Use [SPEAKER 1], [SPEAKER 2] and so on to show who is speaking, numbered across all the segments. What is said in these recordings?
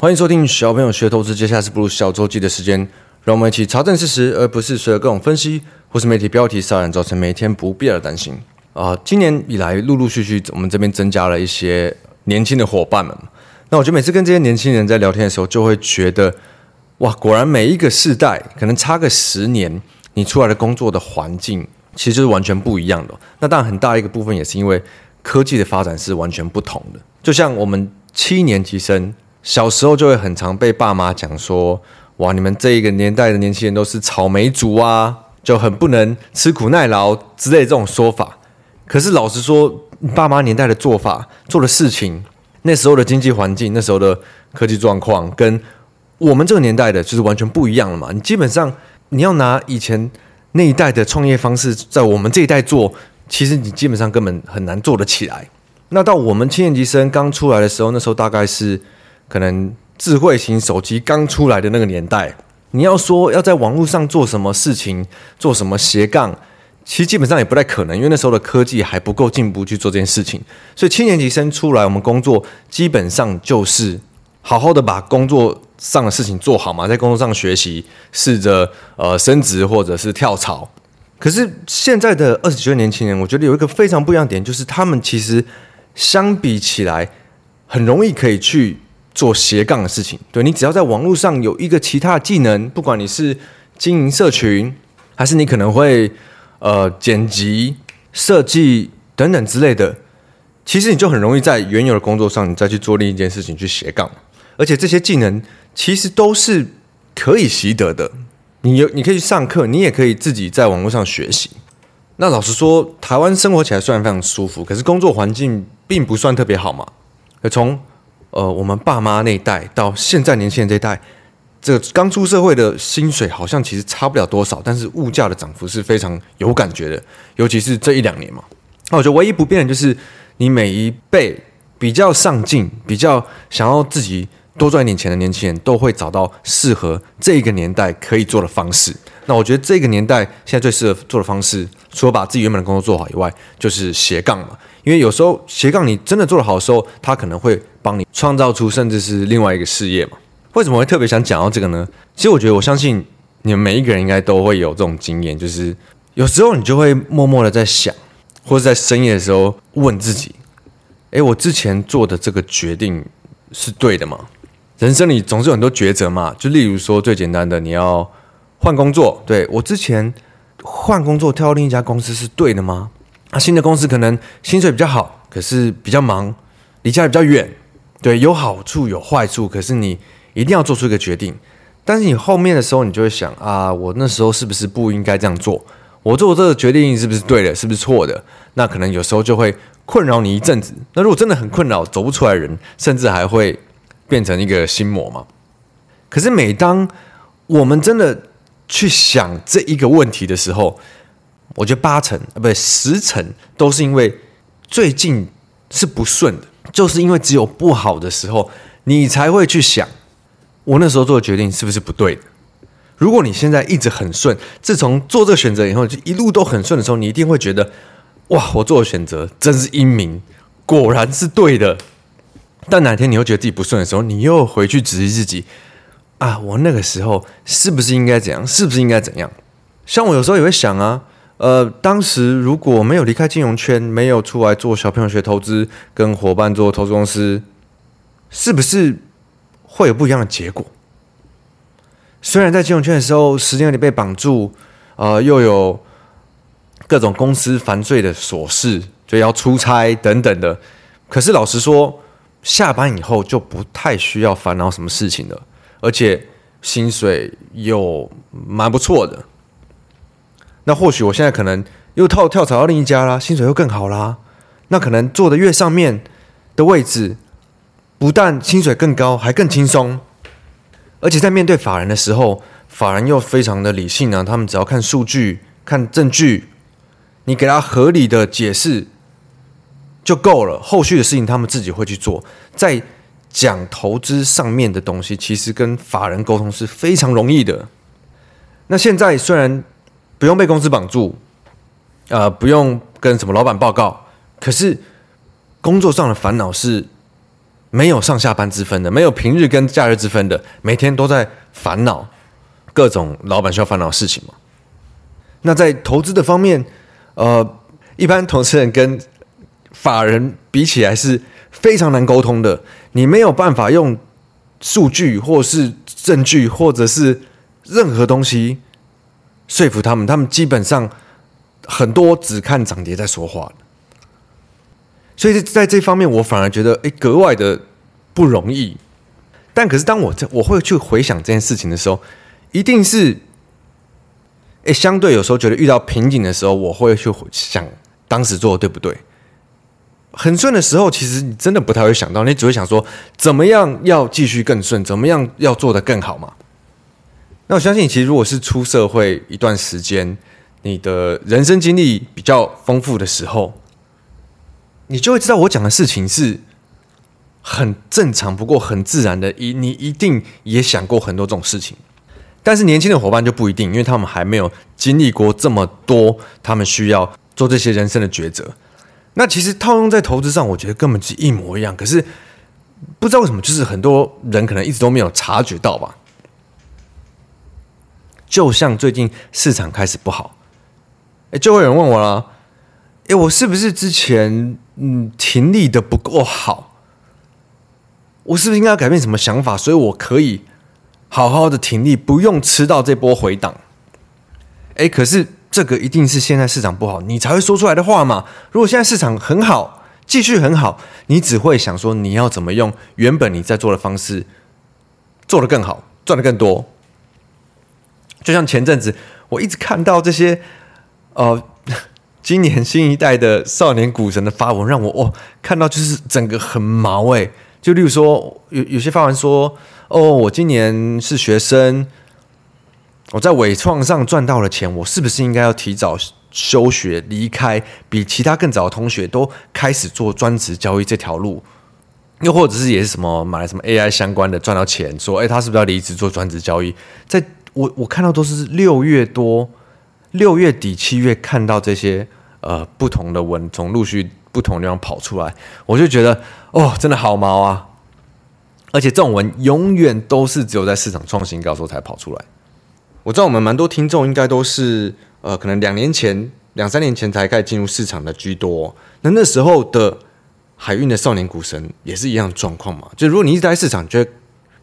[SPEAKER 1] 欢迎收听小朋友学投资，接下来是步入小周记的时间，让我们一起查证事实，而不是随着各种分析或是媒体标题杀人，造成每天不必要的担心。啊、今年以来陆陆续续，我们这边增加了一些年轻的伙伴们。那我觉得每次跟这些年轻人在聊天的时候，就会觉得，哇，果然每一个世代可能差个十年，你出来的工作的环境其实就是完全不一样的。那当然很大一个部分也是因为科技的发展是完全不同的。就像我们七年级生。小时候就会很常被爸妈讲说，哇，你们这一个年代的年轻人都是草莓族啊，就很不能吃苦耐劳之类这种说法。可是老实说，爸妈年代的做法、做的事情，那时候的经济环境、那时候的科技状况，跟我们这个年代的就是完全不一样了嘛。你基本上你要拿以前那一代的创业方式，在我们这一代做，其实你基本上根本很难做得起来。那到我们七年级生刚出来的时候，那时候大概是。可能智慧型手机刚出来的那个年代，你要说要在网络上做什么事情，做什么斜杠，其实基本上也不太可能，因为那时候的科技还不够进步去做这件事情。所以七年级生出来，我们工作基本上就是好好的把工作上的事情做好嘛，在工作上学习，试着呃升职或者是跳槽。可是现在的二十几岁年轻人，我觉得有一个非常不一样的点，就是他们其实相比起来，很容易可以去。做斜杠的事情，对，你只要在网络上有一个其他的技能，不管你是经营社群，还是你可能会呃剪辑、设计等等之类的，其实你就很容易在原有的工作上，你再去做另一件事情去斜杠，而且这些技能其实都是可以习得的。你有你可以去上课，你也可以自己在网络上学习。那老实说，台湾生活起来虽然非常舒服，可是工作环境并不算特别好嘛。从呃，我们爸妈那一代到现在年轻人这一代，这刚出社会的薪水好像其实差不了多少，但是物价的涨幅是非常有感觉的，尤其是这一两年嘛。那我觉得唯一不变的就是你每一辈比较上进、比较想要自己多赚一点钱的年轻人，都会找到适合这个年代可以做的方式。那我觉得这个年代现在最适合做的方式，除了把自己原本的工作做好以外，就是斜杠嘛。因为有时候斜杠你真的做得好的时候，它可能会帮你创造出甚至是另外一个事业嘛。为什么会特别想讲到这个呢？其实我觉得我相信你们每一个人应该都会有这种经验，就是有时候你就会默默的在想，或者在深夜的时候问自己：诶，我之前做的这个决定是对的吗？人生里总是有很多抉择嘛。就例如说最简单的，你要换工作，对，我之前换工作跳到另一家公司是对的吗？啊，新的公司可能薪水比较好，可是比较忙，离家比较远，对，有好处有坏处，可是你一定要做出一个决定。但是你后面的时候，你就会想啊，我那时候是不是不应该这样做？我做这个决定是不是对的？是不是错的？那可能有时候就会困扰你一阵子。那如果真的很困扰，走不出来的人，甚至还会变成一个心魔嘛。可是每当我们真的去想这一个问题的时候，我觉得八成啊，不对，十成都是因为最近是不顺的，就是因为只有不好的时候，你才会去想，我那时候做的决定是不是不对的。如果你现在一直很顺，自从做这个选择以后，就一路都很顺的时候，你一定会觉得，哇，我做的选择真是英明，果然是对的。但哪天你又觉得自己不顺的时候，你又回去质疑自己，啊，我那个时候是不是应该怎样？是不是应该怎样？像我有时候也会想啊。呃，当时如果没有离开金融圈，没有出来做小朋友学投资，跟伙伴做投资公司，是不是会有不一样的结果？虽然在金融圈的时候，时间有点被绑住，呃，又有各种公司烦碎的琐事，就要出差等等的，可是老实说，下班以后就不太需要烦恼什么事情了，而且薪水又蛮不错的。那或许我现在可能又跳跳槽到另一家啦，薪水又更好啦。那可能坐的越上面的位置，不但薪水更高，还更轻松。而且在面对法人的时候，法人又非常的理性啊，他们只要看数据、看证据，你给他合理的解释就够了。后续的事情他们自己会去做。在讲投资上面的东西，其实跟法人沟通是非常容易的。那现在虽然。不用被公司绑住，呃，不用跟什么老板报告。可是工作上的烦恼是没有上下班之分的，没有平日跟假日之分的，每天都在烦恼各种老板需要烦恼的事情嘛。那在投资的方面，呃，一般投资人跟法人比起来是非常难沟通的，你没有办法用数据或是证据或者是任何东西说服他们，他们基本上很多只看涨跌在说话。所以在这方面，我反而觉得诶格外的不容易。但可是当我在我会去回想这件事情的时候，一定是诶相对有时候觉得遇到瓶颈的时候，我会去想当时做的对不对。很顺的时候，其实你真的不太会想到，你只会想说怎么样要继续更顺，怎么样要做得更好嘛。那我相信，其实如果是出社会一段时间，你的人生经历比较丰富的时候。你就会知道我讲的事情是很正常，不过很自然的。一你一定也想过很多这种事情，但是年轻的伙伴就不一定，因为他们还没有经历过这么多，他们需要做这些人生的抉择。那其实套用在投资上，我觉得根本是一模一样。可是不知道为什么，就是很多人可能一直都没有察觉到吧。就像最近市场开始不好，哎，就会有人问我了，哎，我是不是之前？嗯，停利的不够好，我是不是应该要改变什么想法？所以我可以好好的停利，不用吃到这波回档。哎，可是这个一定是现在市场不好，你才会说出来的话嘛。如果现在市场很好，继续很好，你只会想说你要怎么用原本你在做的方式做得更好，赚得更多。就像前阵子我一直看到这些，呃。今年新一代的少年股神的发文让我哦看到就是整个很毛诶，就例如说有有些发文说哦，我今年是学生，我在纬创上赚到了钱，我是不是应该要提早休学离开，比其他更早的同学都开始做专职交易这条路？又或者是也是什么买了什么 AI 相关的赚到钱，说哎他是不是要离职做专职交易？在我我看到都是六月多六月底七月看到这些。呃，不同的文从陆续不同地方跑出来，我就觉得哦，真的好毛啊！而且这种文永远都是只有在市场创新高时候才跑出来。我知道我们蛮多听众应该都是呃，可能两年前、两三年前才开始进入市场的居多。那那时候的海运的少年股神也是一样的状况嘛？就如果你一直在市场，就会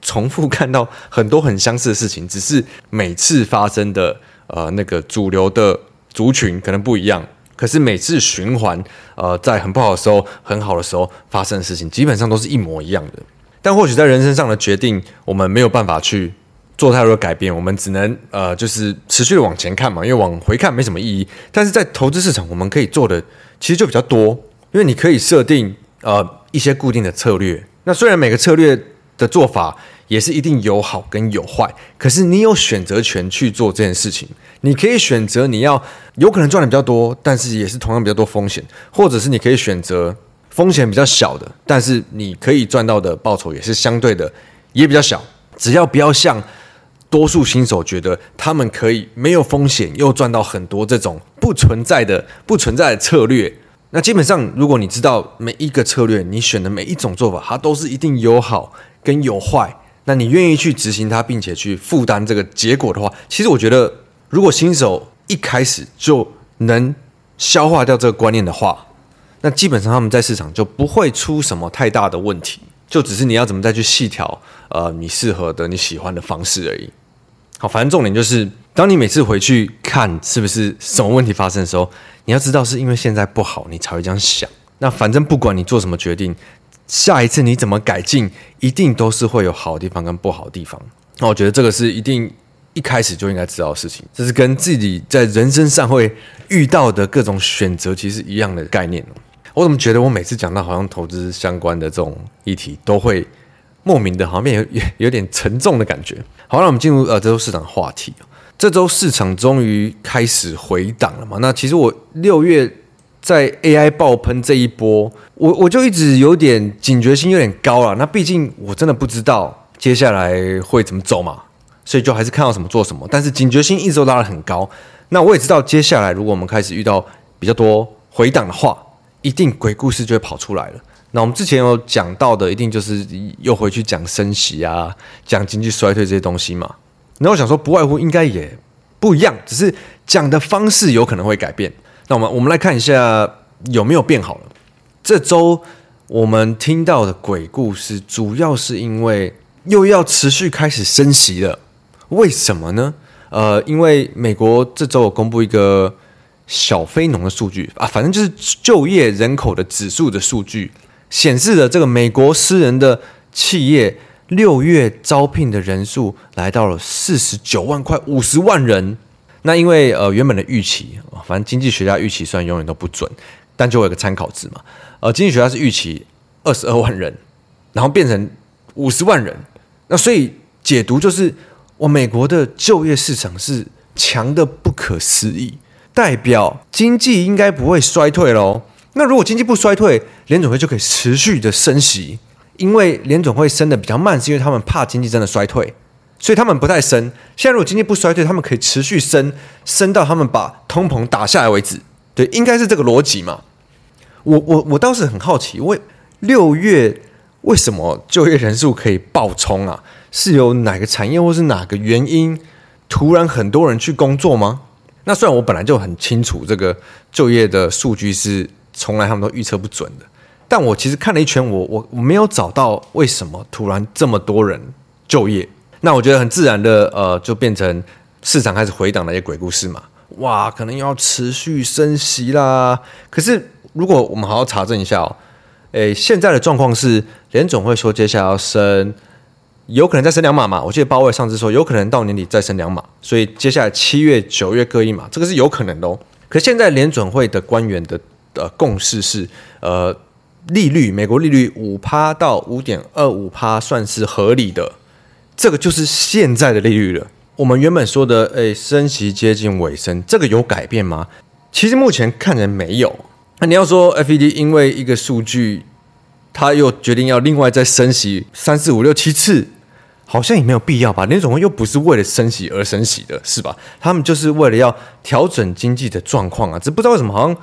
[SPEAKER 1] 重复看到很多很相似的事情，只是每次发生的呃那个主流的族群可能不一样。可是每次循环，呃，在很不好的时候、很好的时候发生的事情，基本上都是一模一样的。但或许在人生上的决定，我们没有办法去做太多的改变，我们只能呃，就是持续的往前看嘛，因为往回看没什么意义。但是在投资市场，我们可以做的其实就比较多，因为你可以设定呃一些固定的策略。那虽然每个策略的做法，也是一定有好跟有坏，可是你有选择权去做这件事情。你可以选择你要有可能赚的比较多，但是也是同样比较多风险，或者是你可以选择风险比较小的，但是你可以赚到的报酬也是相对的也比较小。只要不要像多数新手觉得他们可以没有风险又赚到很多这种不存在的不存在的策略，那基本上如果你知道每一个策略你选的每一种做法，它都是一定有好跟有坏。那你愿意去执行它，并且去负担这个结果的话，其实我觉得，如果新手一开始就能消化掉这个观念的话，那基本上他们在市场就不会出什么太大的问题，就只是你要怎么再去细调，呃，你适合的、你喜欢的方式而已。好，反正重点就是，当你每次回去看是不是什么问题发生的时候，你要知道是因为现在不好，你才会这样想。那反正不管你做什么决定。下一次你怎么改进，一定都是会有好的地方跟不好的地方。那我觉得这个是一定一开始就应该知道的事情，这是跟自己在人生上会遇到的各种选择其实一样的概念。我怎么觉得我每次讲到好像投资相关的这种议题，都会莫名的好像有有点沉重的感觉。好，那我们进入呃这周市场话题。这周市场终于开始回档了嘛？那其实我六月。在 AI 爆喷这一波，我我就一直有点警觉性有点高了。那毕竟我真的不知道接下来会怎么走嘛，所以就还是看到什么做什么。但是警觉性一直都拉得很高。那我也知道接下来如果我们开始遇到比较多回档的话，一定鬼故事就会跑出来了。那我们之前有讲到的，一定就是又回去讲升息啊，讲经济衰退这些东西嘛。那我想说，不外乎应该也不一样，只是讲的方式有可能会改变。那我们我们来看一下有没有变好了。这周我们听到的鬼故事，主要是因为又要持续开始升息了。为什么呢？呃，因为美国这周有公布一个小非农的数据啊，反正就是就业人口的指数的数据。显示了这个美国私人的企业六月招聘的人数来到了四十九万，快五十万人。那因为呃原本的预期，反正经济学家预期虽然永远都不准，但就有个参考值嘛。呃，经济学家是预期二十二万人，然后变成五十万人。那所以解读就是，我美国的就业市场是强的不可思议，代表经济应该不会衰退喽。那如果经济不衰退，联准会就可以持续的升息，因为联总会升的比较慢，是因为他们怕经济真的衰退，所以他们不太升。现在如果经济不衰退，他们可以持续升，升到他们把通膨打下来为止。对，应该是这个逻辑嘛。我我我倒是很好奇，为六月为什么就业人数可以爆冲啊？是有哪个产业或是哪个原因突然很多人去工作吗？那虽然我本来就很清楚这个就业的数据是。从来他们都预测不准的，但我其实看了一圈，我我我没有找到为什么突然这么多人就业。那我觉得很自然的，呃，就变成市场开始回档那些鬼故事嘛。哇，可能要持续升息啦。可是如果我们好好查证一下哦，诶，现在的状况是联总会说接下来要升，有可能再升两码嘛。我记得鲍威尔上次说有可能到年底再升两码，所以接下来七月、九月各一码，这个是有可能的哦。可现在联准会的官员的。呃共识是，呃，利率美国利率五趴到五点二五趴算是合理的，这个就是现在的利率了。我们原本说的，诶，升息接近尾声，这个有改变吗？其实目前看人没有。那你要说 FED 因为一个数据，他又决定要另外再升息三四五六七次，好像也没有必要吧？联准会又不是为了升息而升息的，是吧？他们就是为了要调整经济的状况啊，只不知道为什么好像。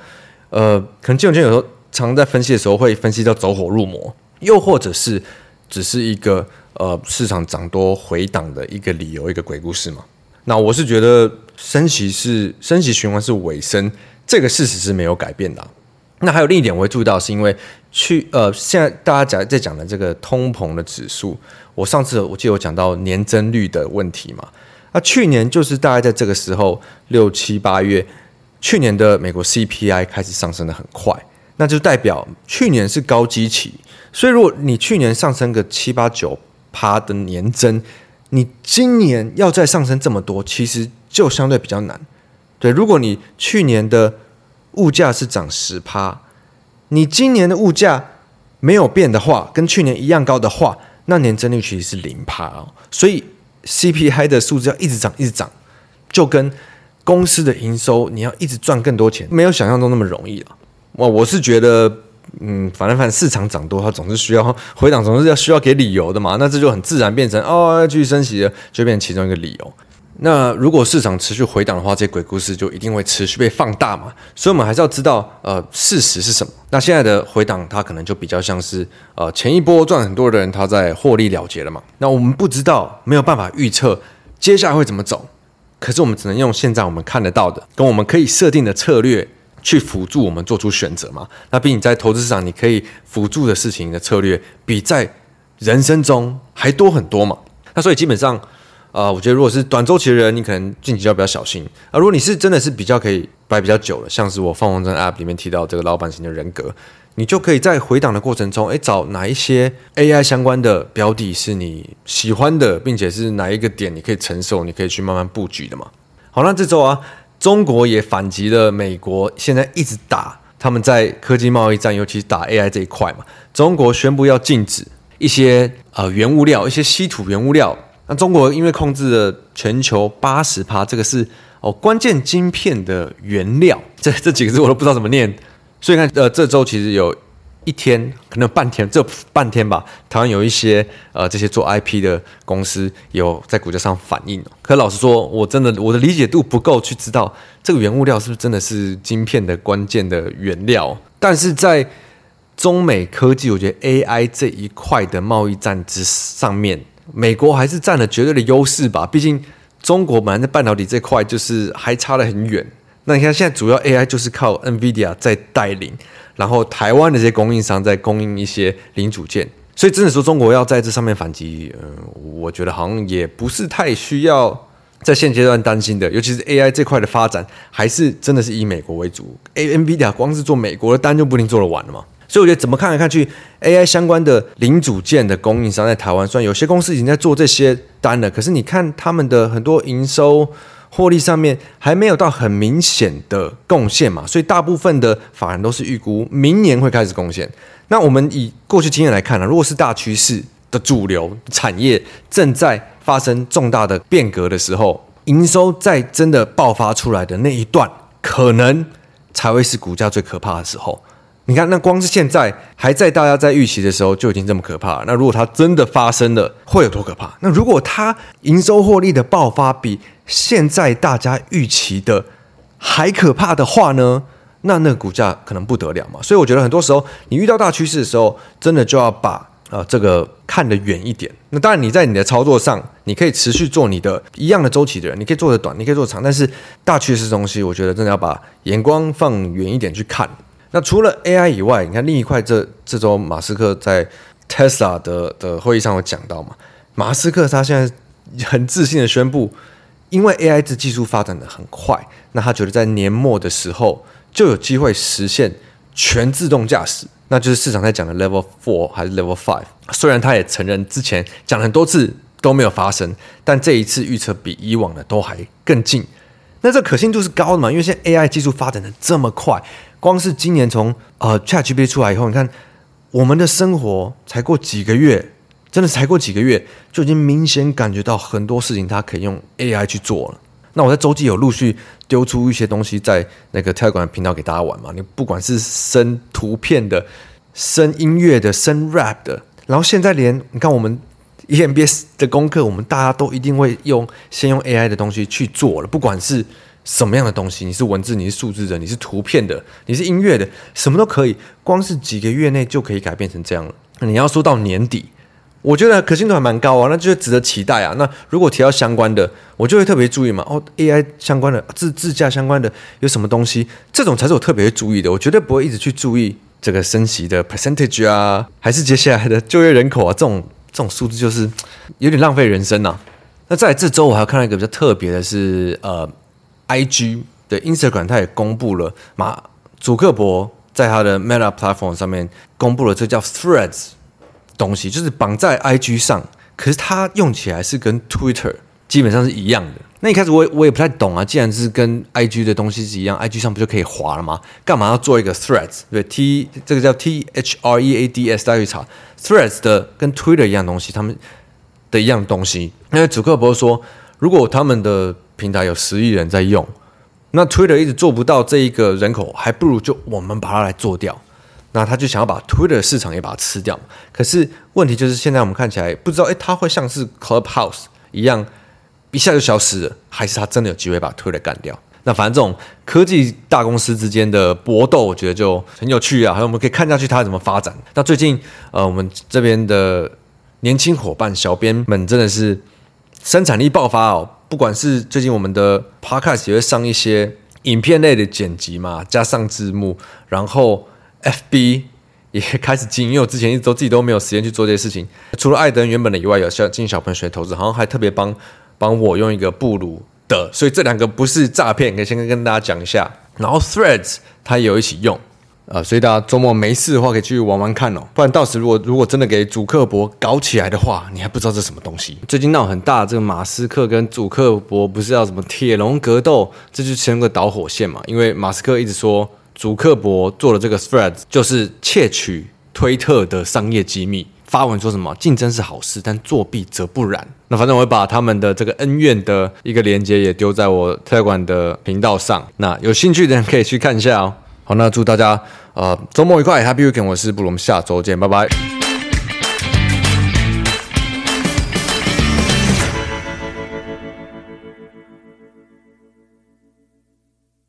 [SPEAKER 1] 呃，可能金融圈有时候常在分析的时候会分析到走火入魔，又或者是只是一个呃市场涨多回档的一个理由，一个鬼故事嘛。那我是觉得升息是升息循环是尾声，这个事实是没有改变的。那还有另一点我会注意到，是因为去呃现在大家讲在讲的这个通膨的指数，我上次我记得我讲到年增率的问题嘛，那去年就是大概在这个时候六七八月。去年的美国 CPI 开始上升的很快，那就代表去年是高基期，所以如果你去年上升个七八九趴的年增，你今年要再上升这么多，其实就相对比较难。对，如果你去年的物价是涨十趴，你今年的物价没有变的话，跟去年一样高的话，那年增率其实是零趴哦。所以 CPI 的数字要一直涨，一直涨，就跟公司的营收，你要一直赚更多钱，没有想象中那么容易了！我我是觉得，嗯，反正反正市场涨多，它总是需要回档，总是要需要给理由的嘛。那这就很自然变成哦，继续升息了，就变成其中一个理由。那如果市场持续回档的话，这些鬼故事就一定会持续被放大嘛。所以，我们还是要知道，呃，事实是什么。那现在的回档，它可能就比较像是，呃，前一波赚很多的人他在获利了结了嘛。那我们不知道，没有办法预测接下来会怎么走。可是我们只能用现在我们看得到的，跟我们可以设定的策略去辅助我们做出选择嘛。那比你在投资市场你可以辅助的事情的策略，比在人生中还多很多嘛。那所以基本上，呃，我觉得如果是短周期的人，你可能近期就要比较小心。而如果你是真的是比较可以摆比较久的，像是我放风筝 App 里面提到这个老板型的人格。你就可以在回档的过程中，诶，找哪一些 AI 相关的标的是你喜欢的，并且是哪一个点你可以承受，你可以去慢慢布局的嘛。好，那这周啊，中国也反击了美国，现在一直打他们在科技贸易战，尤其是打 AI 这一块嘛。中国宣布要禁止一些呃原物料，一些稀土原物料。那中国因为控制了全球八十趴，这个是哦关键晶片的原料，这这几个字我都不知道怎么念。所以看，呃，这周其实有一天，可能有半天，这半天吧，台湾有一些呃这些做 IP 的公司有在股价上反应。可老实说，我真的我的理解度不够去知道这个原物料是不是真的是晶片的关键的原料。但是在中美科技，我觉得 AI 这一块的贸易战之上面，美国还是占了绝对的优势吧。毕竟中国本来在半导体这块就是还差得很远。那你看现在主要 AI 就是靠 NVIDIA 在带领，然后台湾的这些供应商在供应一些零组件，所以真的说中国要在这上面反击，嗯，我觉得好像也不是太需要。在现阶段担心的，尤其是 AI 这块的发展，还是真的是以美国为主。NVIDIA 光是做美国的单就不一定做得完了嘛。所以我觉得怎么看来看去，AI 相关的零组件的供应商在台湾，虽然有些公司已经在做这些单了，可是你看他们的很多营收获利上面还没有到很明显的贡献嘛。所以大部分的法人都是预估明年会开始贡献。那我们以过去经验来看呢、啊，如果是大趋势的主流产业正在发生重大的变革的时候，营收在真的爆发出来的那一段，可能才会是股价最可怕的时候。你看，那光是现在还在大家在预期的时候就已经这么可怕了。那如果它真的发生了，会有多可怕？那如果它营收获利的爆发比现在大家预期的还可怕的话呢？那那个股价可能不得了嘛。所以我觉得很多时候你遇到大趋势的时候，真的就要把。呃，这个看得远一点。那当然，你在你的操作上，你可以持续做你的一样的周期的人，你可以做得短，你可以做长。但是大趋势东西，我觉得真的要把眼光放远一点去看。那除了 AI 以外，你看另一块这，这这周马斯克在 Tesla 的的会议上有讲到嘛？马斯克他现在很自信的宣布，因为 AI 这技术发展的很快，那他觉得在年末的时候就有机会实现全自动驾驶。那就是市场在讲的 Level Four 还是 Level Five？虽然他也承认之前讲了很多次都没有发生，但这一次预测比以往的都还更近。那这可信度是高的嘛？因为现在 AI 技术发展的这么快，光是今年从呃 ChatGPT 出来以后，你看我们的生活才过几个月，真的才过几个月，就已经明显感觉到很多事情它可以用 AI 去做了。那我在周记有陆续丢出一些东西在那个 Telegram 频道给大家玩嘛，你不管是生图片的、生音乐的、生 rap 的，然后现在连你看我们 EMBS 的功课，我们大家都一定会用先用 AI 的东西去做了，不管是什么样的东西，你是文字，你是数字的，你是图片的，你是音乐的，什么都可以，光是几个月内就可以改变成这样了。你要说到年底。我觉得可信度还蛮高啊，那就值得期待啊。那如果提到相关的，我就会特别注意嘛。哦，AI 相关的、自自驾相关的有什么东西？这种才是我特别注意的。我绝对不会一直去注意这个升息的 percentage 啊，还是接下来的就业人口啊，这种这种数字就是有点浪费人生呐、啊。那在这周我还看到一个比较特别的是，呃，IG 的 Instagram 它也公布了马祖克伯在他的 Meta platform 上面公布了这叫 Threads。东西就是绑在 IG 上，可是它用起来是跟 Twitter 基本上是一样的。那一开始我我也不太懂啊，既然是跟 IG 的东西是一样，IG 上不就可以划了吗？干嘛要做一个 Threads？对，T 这个叫 T H R E A D S，大家去查 Threads 的跟 Twitter 一样东西，他们的一样东西。因为祖克伯说，如果他们的平台有十亿人在用，那 Twitter 一直做不到这一个人口，还不如就我们把它来做掉。那他就想要把 Twitter 市场也把它吃掉，可是问题就是现在我们看起来不知道，诶，他会像是 Clubhouse 一样一下就消失了，还是他真的有机会把 Twitter 干掉？那反正这种科技大公司之间的搏斗，我觉得就很有趣啊，还有我们可以看下去它怎么发展。那最近呃，我们这边的年轻伙伴小编们真的是生产力爆发哦，不管是最近我们的 Podcast 也会上一些影片类的剪辑嘛，加上字幕，然后。FB 也开始经营，因为我之前一直都自己都没有时间去做这些事情。除了艾登原本的以外，有小进小朋友学投资，好像还特别帮帮我用一个布鲁的，所以这两个不是诈骗，可以先跟跟大家讲一下。然后 Threads 它也有一起用，呃，所以大家周末没事的话可以去玩玩看哦。不然到时如果如果真的给主克伯搞起来的话，你还不知道这是什么东西。最近闹很大，这个马斯克跟祖克伯不是要什么铁笼格斗，这就成个导火线嘛。因为马斯克一直说。祖克伯做的这个 Threads 就是窃取推特的商业机密，发文说什么竞争是好事，但作弊则不然。那反正我会把他们的这个恩怨的一个连接也丢在我推管的频道上，那有兴趣的人可以去看一下哦。好，那祝大家呃周末愉快，Happy Weekend，我是布隆，下周见，拜拜。